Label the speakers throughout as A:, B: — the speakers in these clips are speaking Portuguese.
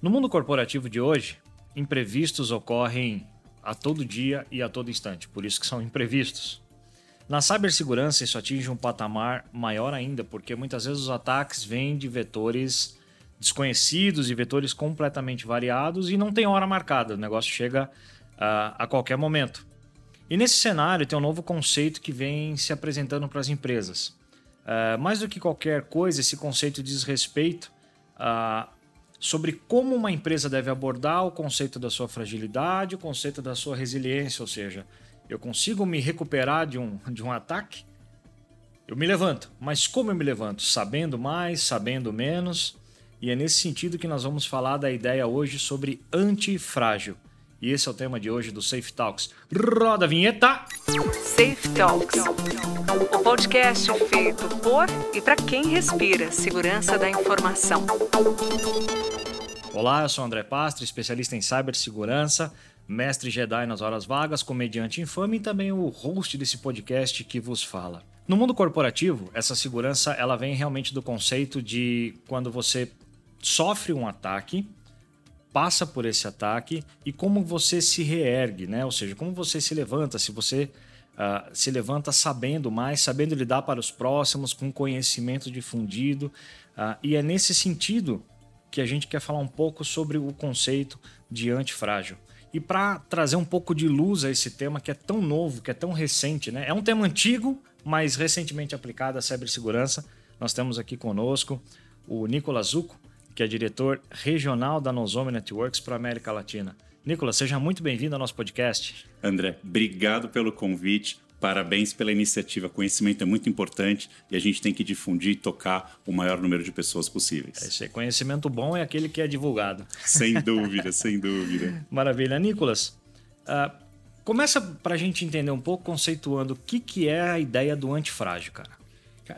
A: No mundo corporativo de hoje, imprevistos ocorrem a todo dia e a todo instante, por isso que são imprevistos. Na cibersegurança, isso atinge um patamar maior ainda, porque muitas vezes os ataques vêm de vetores desconhecidos e vetores completamente variados e não tem hora marcada, o negócio chega uh, a qualquer momento. E nesse cenário tem um novo conceito que vem se apresentando para as empresas. Uh, mais do que qualquer coisa, esse conceito diz respeito a sobre como uma empresa deve abordar o conceito da sua fragilidade, o conceito da sua resiliência, ou seja, eu consigo me recuperar de um, de um ataque, eu me levanto. Mas como eu me levanto? Sabendo mais, sabendo menos. E é nesse sentido que nós vamos falar da ideia hoje sobre antifrágil. E esse é o tema de hoje do Safe Talks. Roda a vinheta!
B: Safe Talks o podcast feito por e para quem respira segurança da informação.
A: Olá, eu sou André Pastre, especialista em cibersegurança, mestre Jedi nas horas vagas, comediante infame e também o host desse podcast que vos fala. No mundo corporativo, essa segurança ela vem realmente do conceito de quando você sofre um ataque, passa por esse ataque e como você se reergue, né? Ou seja, como você se levanta, se você uh, se levanta sabendo mais, sabendo lidar para os próximos, com conhecimento difundido. Uh, e é nesse sentido que a gente quer falar um pouco sobre o conceito de antifrágil. E para trazer um pouco de luz a esse tema que é tão novo, que é tão recente, né? É um tema antigo, mas recentemente aplicado à cibersegurança. Nós temos aqui conosco o Nicolas Zucco, que é diretor regional da Nozomi Networks para a América Latina. Nicolas, seja muito bem-vindo ao nosso podcast.
C: André, obrigado pelo convite. Parabéns pela iniciativa. Conhecimento é muito importante e a gente tem que difundir e tocar o maior número de pessoas possíveis.
A: Esse é conhecimento bom é aquele que é divulgado.
C: Sem dúvida, sem dúvida.
A: Maravilha. Nicolas, uh, começa para a gente entender um pouco, conceituando o que, que é a ideia do antifrágil, cara.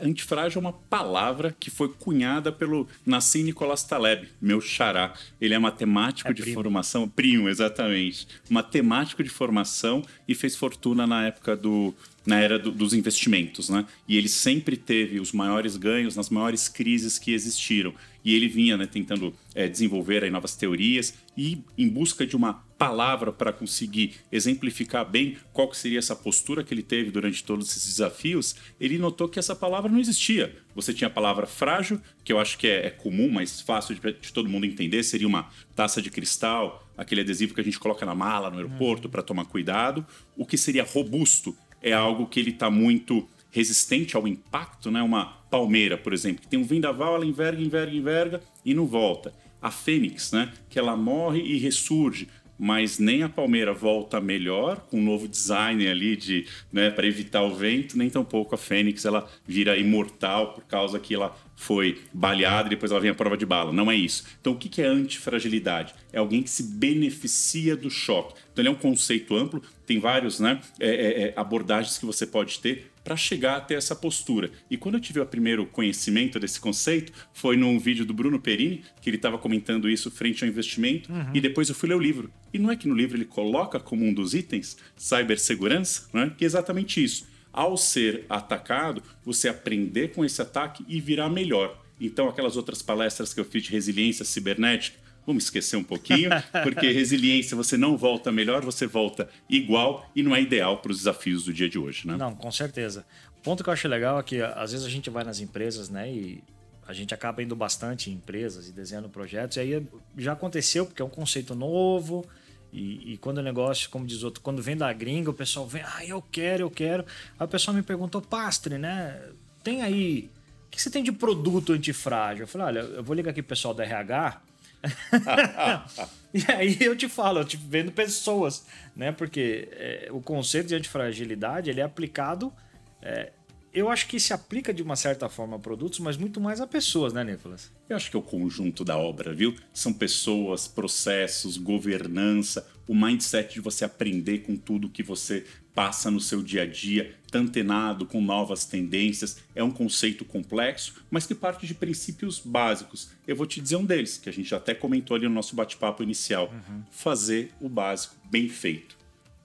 C: Antifrágil é uma palavra que foi cunhada pelo Nassim Nicolas Taleb, meu xará. Ele é matemático é de primo. formação, primo, exatamente. Matemático de formação e fez fortuna na época do na era do, dos investimentos, né? E ele sempre teve os maiores ganhos nas maiores crises que existiram. E ele vinha né, tentando é, desenvolver aí, novas teorias e em busca de uma palavra para conseguir exemplificar bem qual que seria essa postura que ele teve durante todos esses desafios, ele notou que essa palavra não existia. Você tinha a palavra frágil, que eu acho que é, é comum, mas fácil de, de, todo mundo entender, seria uma taça de cristal, aquele adesivo que a gente coloca na mala no aeroporto para tomar cuidado. O que seria robusto é algo que ele está muito resistente ao impacto, né? Uma palmeira, por exemplo, que tem um vendaval, ela enverga, enverga, enverga e não volta. A fênix, né? Que ela morre e ressurge, mas nem a palmeira volta melhor com um novo design ali de, né, para evitar o vento, nem tampouco a fênix ela vira imortal por causa que ela foi baleada e depois ela vem à prova de bala. Não é isso. Então, o que é antifragilidade? É alguém que se beneficia do choque. Então, ele é um conceito amplo, tem vários né, é, é, é abordagens que você pode ter para chegar até essa postura. E quando eu tive o primeiro conhecimento desse conceito, foi num vídeo do Bruno Perini, que ele estava comentando isso frente ao investimento, uhum. e depois eu fui ler o livro. E não é que no livro ele coloca como um dos itens cibersegurança, né, que é exatamente isso ao ser atacado, você aprender com esse ataque e virar melhor. Então, aquelas outras palestras que eu fiz de resiliência cibernética, vamos esquecer um pouquinho, porque resiliência você não volta melhor, você volta igual e não é ideal para os desafios do dia de hoje, né?
A: Não, com certeza. O ponto que eu acho legal é que às vezes a gente vai nas empresas, né, e a gente acaba indo bastante em empresas e desenhando projetos, e aí já aconteceu porque é um conceito novo, e, e, quando o negócio, como diz outro, quando vem da gringa, o pessoal vem, ah, eu quero, eu quero. Aí o pessoal me perguntou, pastre, né? Tem aí, o que você tem de produto antifrágil? Eu falei, olha, eu vou ligar aqui pro pessoal da RH. e aí eu te falo, eu te vendo pessoas, né? Porque é, o conceito de antifragilidade ele é aplicado é, eu acho que se aplica de uma certa forma a produtos, mas muito mais a pessoas, né, Nicolas?
C: Eu acho que é o conjunto da obra, viu? São pessoas, processos, governança, o mindset de você aprender com tudo que você passa no seu dia a dia, tá antenado com novas tendências. É um conceito complexo, mas que parte de princípios básicos. Eu vou te dizer um deles, que a gente até comentou ali no nosso bate-papo inicial: uhum. fazer o básico bem feito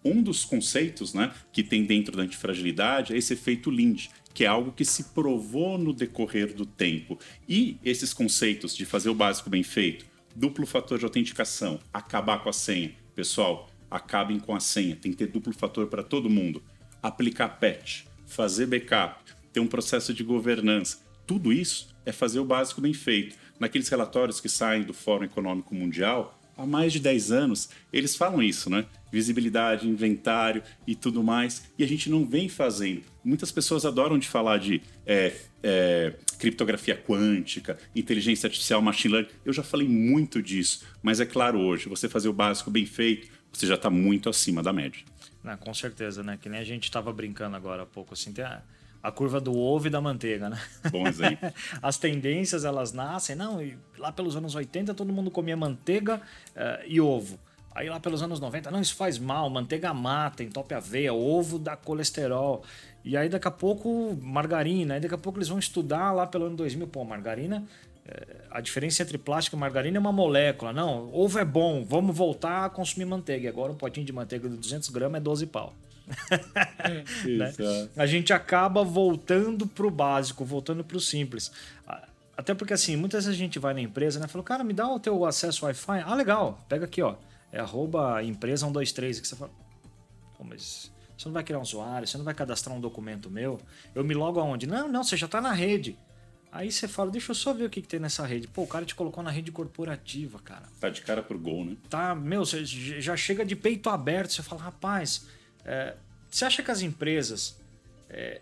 C: um dos conceitos né, que tem dentro da antifragilidade é esse efeito Lind, que é algo que se provou no decorrer do tempo. E esses conceitos de fazer o básico bem feito, Duplo fator de autenticação, acabar com a senha. Pessoal, acabem com a senha, tem que ter duplo fator para todo mundo. Aplicar patch, fazer backup, ter um processo de governança. Tudo isso é fazer o básico bem feito. Naqueles relatórios que saem do Fórum Econômico Mundial, há mais de 10 anos, eles falam isso, né? Visibilidade, inventário e tudo mais. E a gente não vem fazendo. Muitas pessoas adoram de falar de é, é, criptografia quântica, inteligência artificial, machine learning. Eu já falei muito disso. Mas é claro, hoje, você fazer o básico bem feito, você já está muito acima da média.
A: Não, com certeza, né? Que nem a gente estava brincando agora há pouco, assim, tem a, a curva do ovo e da manteiga, né?
C: Bom exemplo.
A: As tendências, elas nascem, não, e lá pelos anos 80 todo mundo comia manteiga uh, e ovo. Aí lá pelos anos 90, não, isso faz mal, manteiga mata, entope a veia, ovo dá colesterol. E aí daqui a pouco margarina, aí daqui a pouco eles vão estudar lá pelo ano 2000, pô, margarina, eh, a diferença entre plástico e margarina é uma molécula. Não, ovo é bom, vamos voltar a consumir manteiga. E agora um potinho de manteiga de 200 gramas é 12 pau. né? A gente acaba voltando pro básico, voltando pro simples. Até porque assim, muitas vezes a gente vai na empresa, né? Fala, cara, me dá o teu acesso Wi-Fi. Ah, legal, pega aqui, ó. É arroba empresa 123. Que você fala, mas você não vai criar um usuário, você não vai cadastrar um documento meu. Eu me logo aonde? Não, não, você já tá na rede. Aí você fala, deixa eu só ver o que, que, tem nessa rede. Pô, o cara te colocou na rede corporativa, cara.
C: Tá de cara pro gol, né?
A: Tá, meu, você já chega de peito aberto, você fala, rapaz, é, você acha que as empresas, é,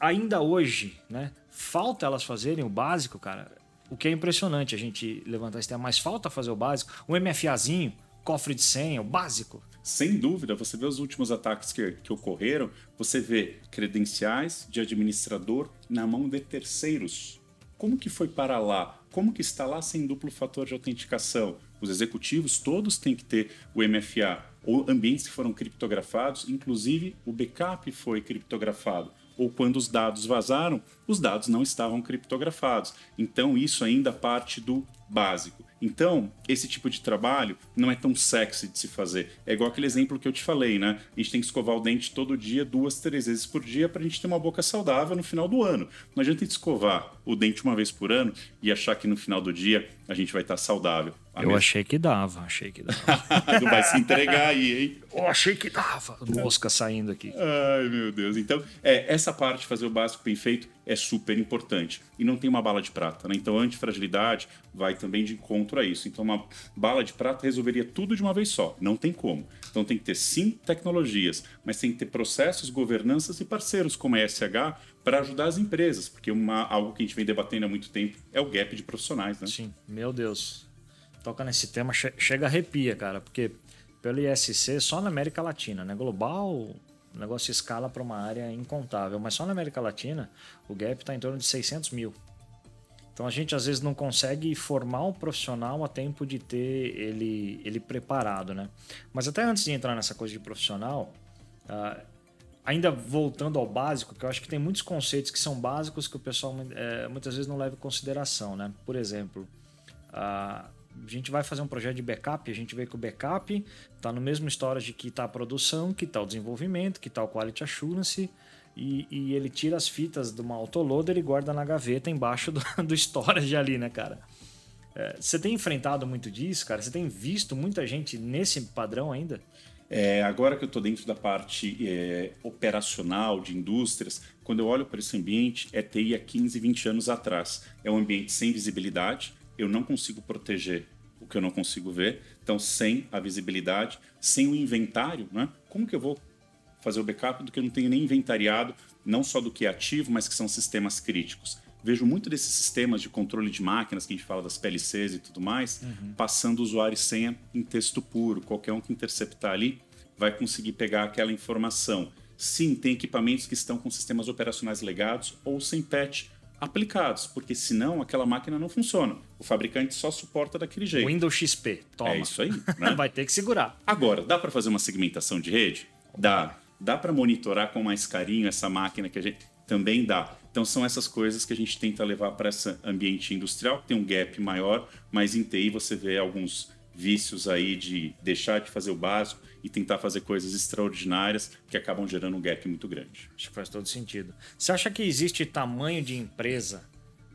A: ainda hoje, né, falta elas fazerem o básico, cara? O que é impressionante a gente levantar esse tema, mas falta fazer o básico. Um MFAzinho, cofre de senha, o básico.
C: Sem dúvida, você vê os últimos ataques que, que ocorreram, você vê credenciais de administrador na mão de terceiros. Como que foi para lá? Como que está lá sem duplo fator de autenticação? Os executivos todos têm que ter o MFA ou ambientes que foram criptografados, inclusive o backup foi criptografado. Ou quando os dados vazaram, os dados não estavam criptografados. Então, isso ainda parte do básico. Então, esse tipo de trabalho não é tão sexy de se fazer. É igual aquele exemplo que eu te falei, né? A gente tem que escovar o dente todo dia, duas, três vezes por dia, para a gente ter uma boca saudável no final do ano. Não adianta escovar o dente uma vez por ano e achar que no final do dia a gente vai estar saudável.
A: A eu mesma... achei que dava, achei que dava.
C: tu vai se entregar aí, hein?
A: Eu achei que dava. Mosca saindo aqui.
C: Ai, meu Deus. Então, é, essa parte de fazer o básico bem feito é super importante. E não tem uma bala de prata, né? Então, antifragilidade vai também de encontro a isso. Então, uma bala de prata resolveria tudo de uma vez só. Não tem como. Então, tem que ter sim tecnologias, mas tem que ter processos, governanças e parceiros como a SH para ajudar as empresas, porque uma, algo que a gente vem debatendo há muito tempo é o gap de profissionais, né?
A: Sim, meu Deus. Toca nesse tema, chega arrepia, cara, porque pelo ISC só na América Latina, né? Global, o negócio escala para uma área incontável, mas só na América Latina o gap está em torno de 600 mil. Então a gente às vezes não consegue formar um profissional a tempo de ter ele, ele preparado, né? Mas até antes de entrar nessa coisa de profissional, uh, ainda voltando ao básico, que eu acho que tem muitos conceitos que são básicos que o pessoal é, muitas vezes não leva em consideração, né? Por exemplo, a, a gente vai fazer um projeto de backup, a gente vê que o backup está no mesmo storage que está a produção, que está o desenvolvimento, que está o quality assurance, e, e, ele tira as fitas de uma autoloader e guarda na gaveta embaixo do, do storage ali, né, cara? É, você tem enfrentado muito disso, cara? Você tem visto muita gente nesse padrão ainda?
C: É, agora que eu estou dentro da parte é, operacional de indústrias, quando eu olho para esse ambiente, é TI há 15, 20 anos atrás. É um ambiente sem visibilidade, eu não consigo proteger o que eu não consigo ver, então sem a visibilidade, sem o inventário, né? como que eu vou fazer o backup do que eu não tenho nem inventariado, não só do que é ativo, mas que são sistemas críticos? vejo muito desses sistemas de controle de máquinas, que a gente fala das PLCs e tudo mais, uhum. passando usuário e senha em texto puro. Qualquer um que interceptar ali vai conseguir pegar aquela informação. Sim, tem equipamentos que estão com sistemas operacionais legados ou sem patch aplicados, porque senão aquela máquina não funciona. O fabricante só suporta daquele jeito.
A: Windows XP, toma.
C: É isso aí. Né?
A: vai ter que segurar.
C: Agora, dá para fazer uma segmentação de rede? Dá. Dá para monitorar com mais carinho essa máquina que a gente também dá. Então são essas coisas que a gente tenta levar para esse ambiente industrial, que tem um gap maior, mas em TI você vê alguns vícios aí de deixar de fazer o básico e tentar fazer coisas extraordinárias que acabam gerando um gap muito grande.
A: Acho que faz todo sentido. Você acha que existe tamanho de empresa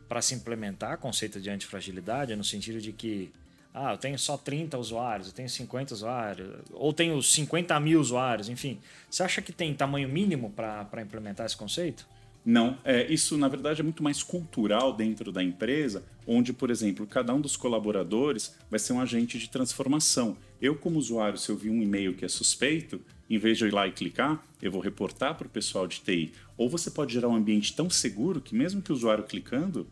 A: para se implementar conceito de antifragilidade, no sentido de que Ah, eu tenho só 30 usuários, eu tenho 50 usuários, ou tenho 50 mil usuários, enfim. Você acha que tem tamanho mínimo para implementar esse conceito?
C: Não, é, isso na verdade é muito mais cultural dentro da empresa, onde, por exemplo, cada um dos colaboradores vai ser um agente de transformação. Eu, como usuário, se eu vi um e-mail que é suspeito, em vez de eu ir lá e clicar, eu vou reportar para o pessoal de TI. Ou você pode gerar um ambiente tão seguro que, mesmo que o usuário clicando,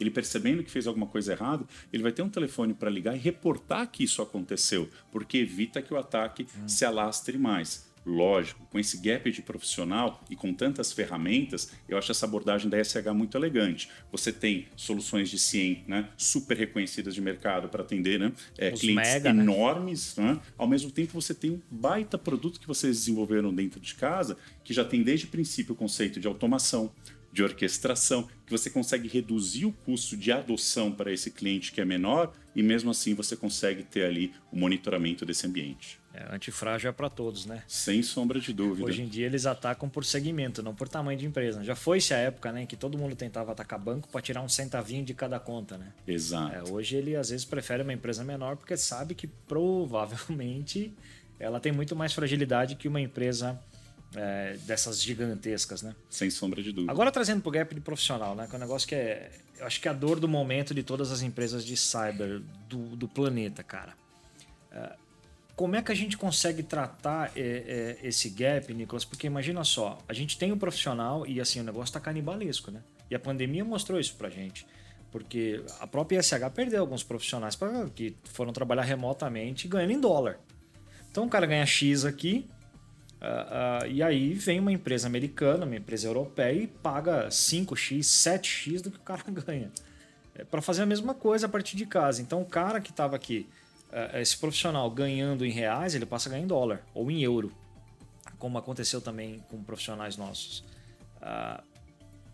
C: ele percebendo que fez alguma coisa errada, ele vai ter um telefone para ligar e reportar que isso aconteceu, porque evita que o ataque hum. se alastre mais. Lógico, com esse gap de profissional e com tantas ferramentas, eu acho essa abordagem da SH muito elegante. Você tem soluções de CIEM né, super reconhecidas de mercado para atender né, é, clientes mega, né? enormes. Né? Né? Ao mesmo tempo, você tem um baita produto que vocês desenvolveram dentro de casa, que já tem desde o princípio o conceito de automação, de orquestração, que você consegue reduzir o custo de adoção para esse cliente que é menor e mesmo assim você consegue ter ali o monitoramento desse ambiente.
A: É, antifrágil é para todos, né?
C: Sem sombra de dúvida.
A: Hoje em dia eles atacam por segmento, não por tamanho de empresa. Já foi-se a época né, em que todo mundo tentava atacar banco para tirar um centavinho de cada conta, né?
C: Exato.
A: É, hoje ele às vezes prefere uma empresa menor porque sabe que provavelmente ela tem muito mais fragilidade que uma empresa é, dessas gigantescas, né?
C: Sem sombra de dúvida.
A: Agora trazendo para o gap de profissional, né? Que é um negócio que é, eu acho que é a dor do momento de todas as empresas de cyber do, do planeta, cara. É, como é que a gente consegue tratar é, é, esse gap, Nicolas? Porque imagina só, a gente tem um profissional e assim o negócio está canibalesco, né? E a pandemia mostrou isso para gente. Porque a própria ISH perdeu alguns profissionais pra, que foram trabalhar remotamente ganhando em dólar. Então o cara ganha X aqui, uh, uh, e aí vem uma empresa americana, uma empresa europeia e paga 5x, 7x do que o cara ganha. É para fazer a mesma coisa a partir de casa. Então o cara que estava aqui esse profissional ganhando em reais, ele passa a ganhar em dólar ou em euro, como aconteceu também com profissionais nossos. Ah,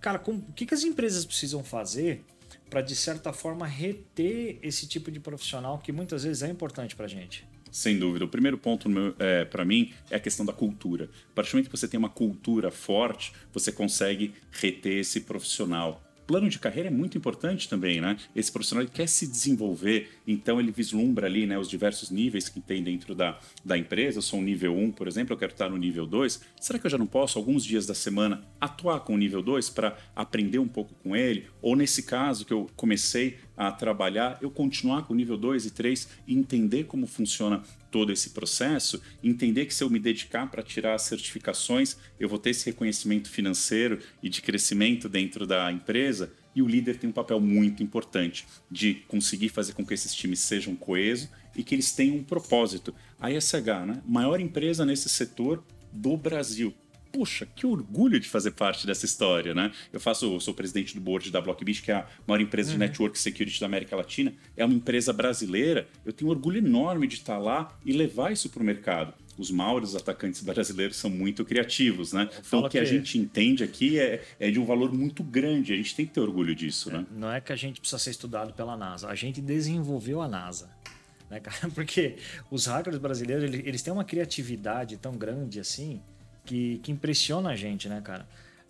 A: cara, o que, que as empresas precisam fazer para, de certa forma, reter esse tipo de profissional que muitas vezes é importante para a gente?
C: Sem dúvida. O primeiro ponto é, para mim é a questão da cultura. A partir do momento que você tem uma cultura forte, você consegue reter esse profissional plano de carreira é muito importante também, né? Esse profissional quer se desenvolver, então ele vislumbra ali né, os diversos níveis que tem dentro da, da empresa. Eu sou um nível 1, por exemplo, eu quero estar no nível 2. Será que eu já não posso, alguns dias da semana, atuar com o nível 2 para aprender um pouco com ele? Ou nesse caso que eu comecei a trabalhar, eu continuar com o nível 2 e 3 e entender como funciona todo esse processo, entender que se eu me dedicar para tirar as certificações, eu vou ter esse reconhecimento financeiro e de crescimento dentro da empresa. E o líder tem um papel muito importante de conseguir fazer com que esses times sejam coesos e que eles tenham um propósito. A ISH, né? maior empresa nesse setor do Brasil puxa, que orgulho de fazer parte dessa história, né? Eu faço, sou presidente do board da Blockbit, que é a maior empresa uhum. de network security da América Latina. É uma empresa brasileira. Eu tenho um orgulho enorme de estar lá e levar isso para o mercado os maiores atacantes brasileiros são muito criativos, né? Então o que, que, a gente entende aqui é, é de um valor muito grande. A gente tem que ter orgulho disso, é, né?
A: Não é que a gente precisa ser estudado pela NASA. A gente desenvolveu a NASA. Né, cara? Porque os hackers brasileiros eles têm uma criatividade tão grande assim que, que impressiona a gente, né, cara?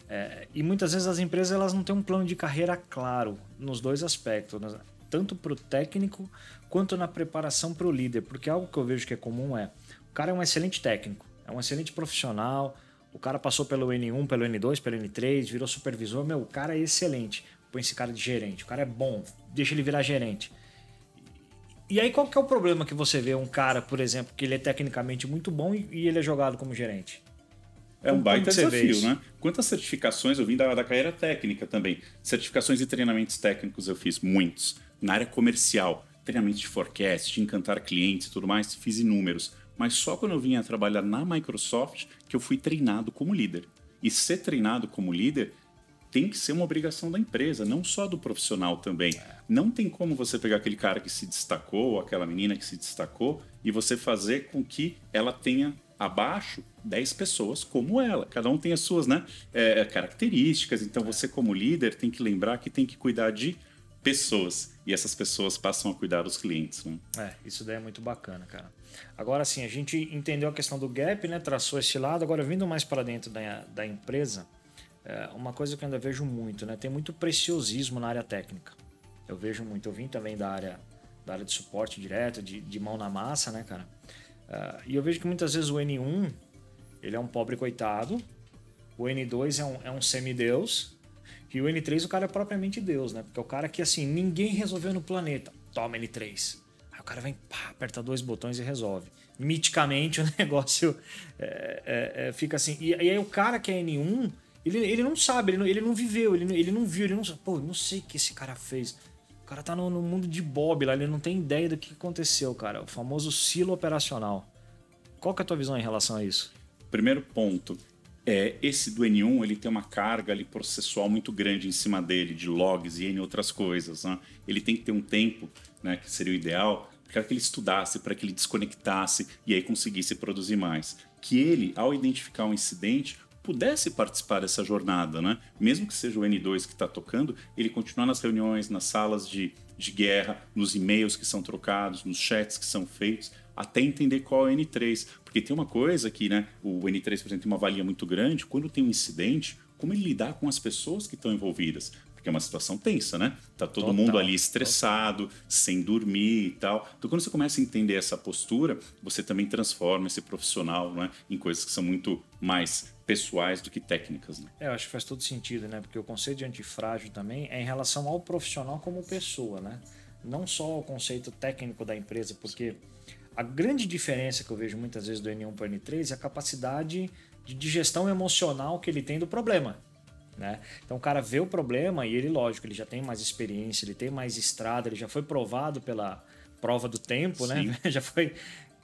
A: É, e muitas vezes as empresas elas não têm um plano de carreira claro nos dois aspectos, né? tanto para o técnico quanto na preparação para o líder, porque algo que eu vejo que é comum é o cara é um excelente técnico, é um excelente profissional, o cara passou pelo N1, pelo N2, pelo N3, virou supervisor, meu, o cara é excelente, põe esse cara de gerente, o cara é bom, deixa ele virar gerente. E aí qual que é o problema que você vê um cara, por exemplo, que ele é tecnicamente muito bom e, e ele é jogado como gerente?
C: É um baita desafio, né? Quantas certificações eu vim da, da carreira técnica também? Certificações e treinamentos técnicos eu fiz muitos. Na área comercial, treinamentos de forecast, de encantar clientes e tudo mais, fiz inúmeros. Mas só quando eu vinha trabalhar na Microsoft que eu fui treinado como líder. E ser treinado como líder tem que ser uma obrigação da empresa, não só do profissional também. Não tem como você pegar aquele cara que se destacou, ou aquela menina que se destacou, e você fazer com que ela tenha abaixo 10 pessoas como ela. Cada um tem as suas né, é, características. Então você, como líder, tem que lembrar que tem que cuidar de pessoas. E essas pessoas passam a cuidar dos clientes. Né?
A: É, isso daí é muito bacana, cara. Agora sim, a gente entendeu a questão do gap, né? Traçou esse lado. Agora, vindo mais para dentro da, da empresa, é uma coisa que eu ainda vejo muito, né? Tem muito preciosismo na área técnica. Eu vejo muito. Eu vim também da área da área de suporte direto, de, de mão na massa, né, cara? Uh, e eu vejo que muitas vezes o N1 ele é um pobre coitado, o N2 é um, é um semideus, e o N3 o cara é propriamente Deus, né? Porque é o cara que assim, ninguém resolveu no planeta. Toma N3. Aí o cara vem, pá, aperta dois botões e resolve. Miticamente o negócio é, é, é, fica assim. E, e, aí o cara que é N1, ele, ele não sabe, ele não, ele não viveu, ele, ele não viu, ele não sabe. Pô, não sei o que esse cara fez. O cara tá no, no, mundo de Bob lá, ele não tem ideia do que aconteceu, cara. O famoso silo operacional. Qual que é a tua visão em relação a isso?
C: Primeiro ponto, é, esse do N1 ele tem uma carga ali processual muito grande em cima dele, de logs e N outras coisas. Né? Ele tem que ter um tempo, né, que seria o ideal, para que ele estudasse, para que ele desconectasse e aí conseguisse produzir mais. Que ele, ao identificar um incidente, pudesse participar dessa jornada, né? Mesmo que seja o N2 que está tocando, ele continuar nas reuniões, nas salas de, de guerra, nos e-mails que são trocados, nos chats que são feitos, até entender qual é o N3. Porque tem uma coisa que, né? O N3, por exemplo, tem uma valia muito grande. Quando tem um incidente, como ele lidar com as pessoas que estão envolvidas? porque é uma situação tensa, né? Tá todo Total. mundo ali estressado, Total. sem dormir e tal. Então, quando você começa a entender essa postura, você também transforma esse profissional né, em coisas que são muito mais pessoais do que técnicas. Né?
A: É, eu acho que faz todo sentido, né? Porque o conceito de antifrágil também é em relação ao profissional como pessoa, né? Não só o conceito técnico da empresa, porque a grande diferença que eu vejo muitas vezes do N1 para o N3 é a capacidade de digestão emocional que ele tem do problema. Né? Então o cara vê o problema e ele, lógico, ele já tem mais experiência, ele tem mais estrada, ele já foi provado pela prova do tempo, né? Sim. né? já foi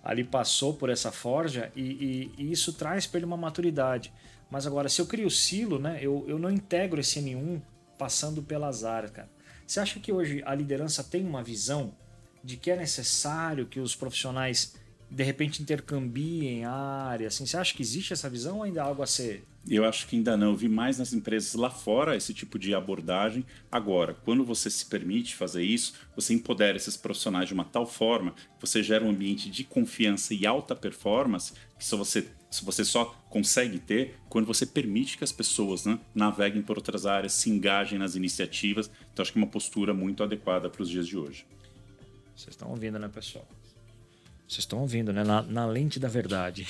A: ali passou por essa forja e, e, e isso traz para ele uma maturidade. Mas agora, se eu crio silo, né? Eu, eu não integro esse N1 passando pelas áreas, cara. Você acha que hoje a liderança tem uma visão de que é necessário que os profissionais de repente intercambiem áreas? Assim, você acha que existe essa visão ou ainda há algo a ser
C: eu acho que ainda não. Eu vi mais nas empresas lá fora esse tipo de abordagem. Agora, quando você se permite fazer isso, você empodera esses profissionais de uma tal forma que você gera um ambiente de confiança e alta performance que só você, você só consegue ter quando você permite que as pessoas né, naveguem por outras áreas, se engajem nas iniciativas. Então, acho que é uma postura muito adequada para os dias de hoje.
A: Vocês estão ouvindo, né, pessoal? Vocês estão ouvindo, né? Na, na lente da verdade.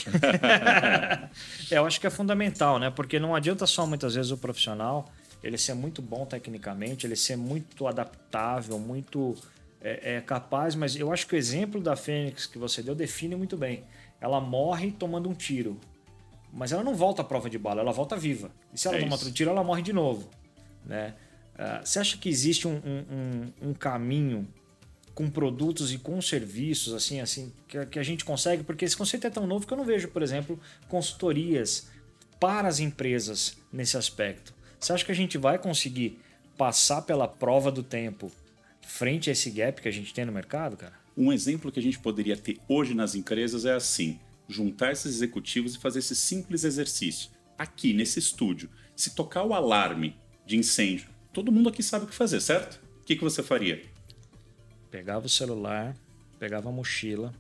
A: é, eu acho que é fundamental, né? Porque não adianta só muitas vezes o profissional ele ser muito bom tecnicamente, ele ser muito adaptável, muito é, é, capaz, mas eu acho que o exemplo da Fênix que você deu define muito bem. Ela morre tomando um tiro, mas ela não volta à prova de bala, ela volta viva. E se ela é toma outro tiro, ela morre de novo. Né? Uh, você acha que existe um, um, um, um caminho com produtos e com serviços assim assim que, que a gente consegue porque esse conceito é tão novo que eu não vejo por exemplo consultorias para as empresas nesse aspecto. Você acha que a gente vai conseguir passar pela prova do tempo frente a esse gap que a gente tem no mercado cara?
C: Um exemplo que a gente poderia ter hoje nas empresas é assim juntar esses executivos e fazer esse simples exercício. Aqui nesse estúdio se tocar o alarme de incêndio todo mundo aqui sabe o que fazer certo? O que, que você faria
A: Pegava o celular, pegava a mochila,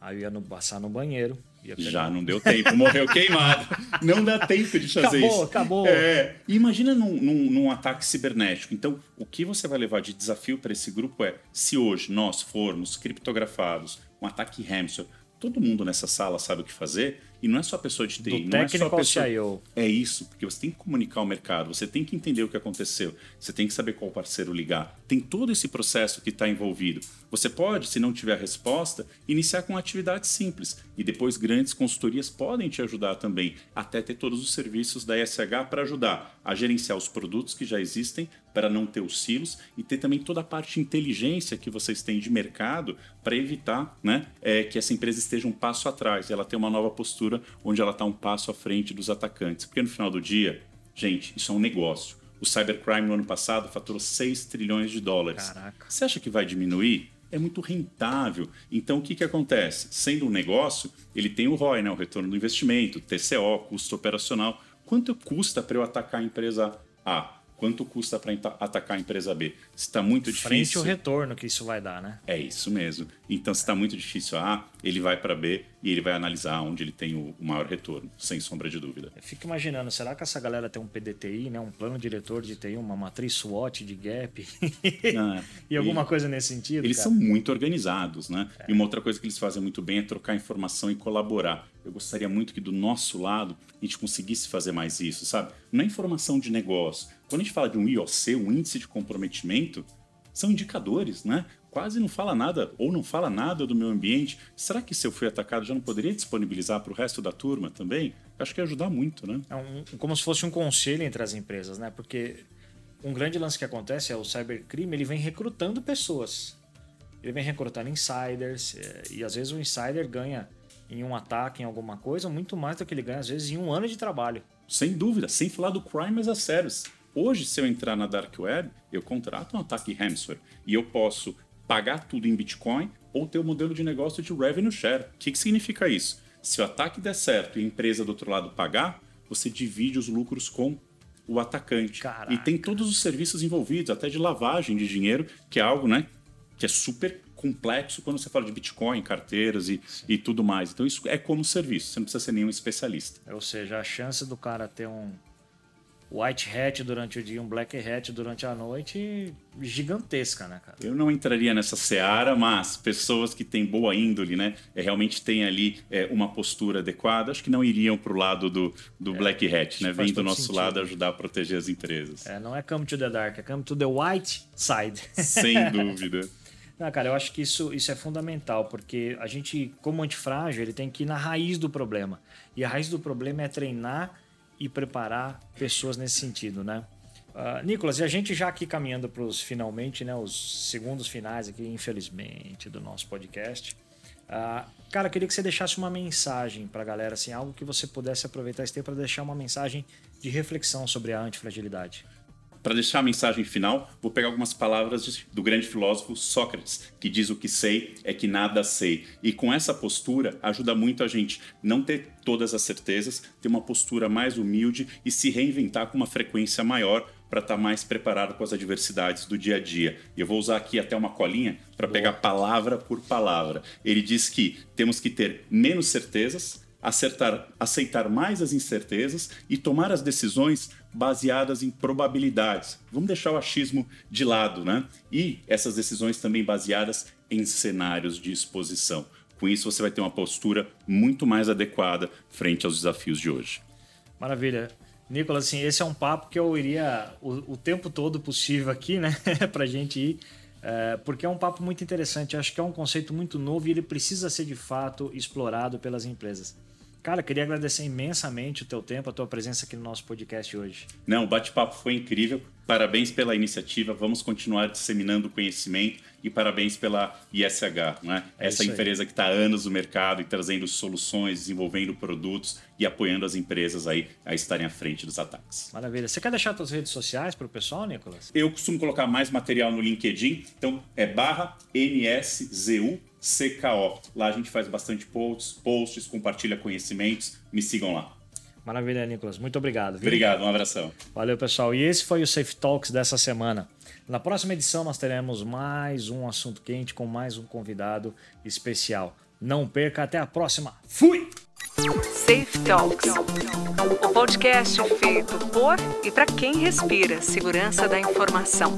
A: aí eu ia no, passar no banheiro.
C: Já não deu tempo, morreu queimado. Não dá tempo de fazer
A: acabou,
C: isso.
A: Acabou, acabou.
C: É, imagina num, num, num, ataque cibernético. Então, o que você vai levar de desafio para esse grupo é: se hoje nós formos criptografados, um ataque ransomware, todo mundo nessa sala sabe o que fazer, e não é só a pessoa de TI,
A: Do
C: não é
A: só
C: a pessoa.
A: CIO.
C: É isso, porque você tem que comunicar o mercado, você tem que entender o que aconteceu, você tem que saber qual parceiro ligar. Tem todo esse processo que está envolvido. Você pode, se não tiver resposta, iniciar com atividades simples e depois grandes consultorias podem te ajudar também, até ter todos os serviços da SH para ajudar a gerenciar os produtos que já existem para não ter os silos e ter também toda a parte de inteligência que vocês têm de mercado para evitar né, é, que essa empresa esteja um passo atrás, ela tenha uma nova postura onde ela está um passo à frente dos atacantes. Porque no final do dia, gente, isso é um negócio. O cybercrime no ano passado faturou 6 trilhões de dólares.
A: Caraca.
C: Você acha que vai diminuir? É muito rentável. Então, o que, que acontece? Sendo um negócio, ele tem o ROI, né? o retorno do investimento, TCO, custo operacional. Quanto custa para eu atacar a empresa A? Quanto custa para atacar a empresa B? Se está muito difícil.
A: Frente o retorno que isso vai dar, né?
C: É isso mesmo. Então, se está muito difícil A, ele vai para B e ele vai analisar onde ele tem o, maior retorno, sem sombra de dúvida.
A: Eu fico imaginando, será que essa galera tem um PDTI, né? um plano diretor de TI, uma matriz SWOT de gap ah, e alguma coisa nesse sentido?
C: Eles
A: cara?
C: são muito organizados, né? É. E uma outra coisa que eles fazem muito bem é trocar informação e colaborar. Eu gostaria muito que do nosso lado a gente conseguisse fazer mais isso, sabe? Não é informação de negócio quando a gente fala de um IOC, um índice de comprometimento, são indicadores, né? Quase não fala nada ou não fala nada do meu ambiente. Será que se eu fui atacado já não poderia disponibilizar para o resto da turma também? Acho que ia ajudar muito, né?
A: É um, como se fosse um conselho entre as empresas, né? Porque um grande lance que acontece é o cybercrime, ele vem recrutando pessoas. Ele vem recrutando insiders é, e às vezes o insider ganha em um ataque, em alguma coisa, muito mais do que ele ganha às vezes em um ano de trabalho.
C: Sem dúvida, sem falar do crime as a service. Hoje, se eu entrar na Dark Web, eu contrato um ataque ransomware e eu posso pagar tudo em Bitcoin ou ter o um modelo de negócio de revenue share. O que, que significa isso? Se o ataque der certo e a empresa do outro lado pagar, você divide os lucros com o atacante.
A: Caraca.
C: E tem todos os serviços envolvidos, até de lavagem de dinheiro, que é algo né, que é super complexo quando você fala de Bitcoin, carteiras e, e tudo mais. Então isso é como serviço, você não precisa ser nenhum especialista.
A: Ou seja, a chance do cara ter um white hat durante o dia, um black hat durante a noite, gigantesca, né, cara?
C: Eu não entraria nessa seara, mas pessoas que têm boa índole, né, é, realmente têm ali é, uma postura adequada, acho que não iriam para o lado do, do é, black hat, né? Vem do nosso sentido. lado ajudar a proteger as empresas.
A: É, não é come to the dark, é come to the white side.
C: Sem dúvida.
A: Não, cara, eu acho que isso, isso é fundamental, porque a gente, como antifrágil, ele tem que ir na raiz do problema. E a raiz do problema é treinar e preparar pessoas nesse sentido, né? Uh, Nicolas, e a gente já aqui caminhando para os finalmente, né, os segundos finais aqui, infelizmente, do nosso podcast. Uh, cara, queria que você deixasse uma mensagem para a galera, assim, algo que você pudesse aproveitar esse tempo para deixar uma mensagem de reflexão sobre a antifragilidade.
C: Para deixar a mensagem final, vou pegar algumas palavras do grande filósofo Sócrates, que diz o que sei é que nada sei. E com essa postura ajuda muito a gente não ter todas as certezas, ter uma postura mais humilde e se reinventar com uma frequência maior para estar tá mais preparado com as adversidades do dia a dia. E eu vou usar aqui até uma colinha para pegar palavra por palavra. Ele diz que temos que ter menos certezas, acertar, aceitar mais as incertezas e tomar as decisões baseadas em probabilidades. Vamos deixar o achismo de lado, né? E essas decisões também baseadas em cenários de exposição. Com isso, você vai ter uma postura muito mais adequada frente aos desafios de hoje.
A: Maravilha. Nicolas, assim, esse é um papo que eu iria o, o tempo todo possível aqui, né, para gente ir, é, porque é um papo muito interessante. Eu acho que é um conceito muito novo e ele precisa ser de fato explorado pelas empresas. Cara, queria agradecer imensamente o teu tempo, a tua presença aqui no nosso podcast hoje.
C: Não, o bate-papo foi incrível. Parabéns pela iniciativa. Vamos continuar disseminando conhecimento e parabéns pela ISH, né? É Essa empresa que está há anos no mercado e trazendo soluções, desenvolvendo produtos e apoiando as empresas aí a estarem à frente dos ataques.
A: Maravilha. Você quer deixar suas redes sociais para o pessoal, Nicolas?
C: Eu costumo colocar mais material no LinkedIn, então é barra NSZU CKO. Lá a gente faz bastante posts, posts, compartilha conhecimentos. Me sigam lá.
A: Maravilha, Nicolas. Muito obrigado.
C: Viu? Obrigado, um abração.
A: Valeu, pessoal. E esse foi o Safe Talks dessa semana. Na próxima edição nós teremos mais um assunto quente com mais um convidado especial. Não perca, até a próxima. Fui!
B: Safe Talks, o podcast feito por e para quem respira segurança da informação.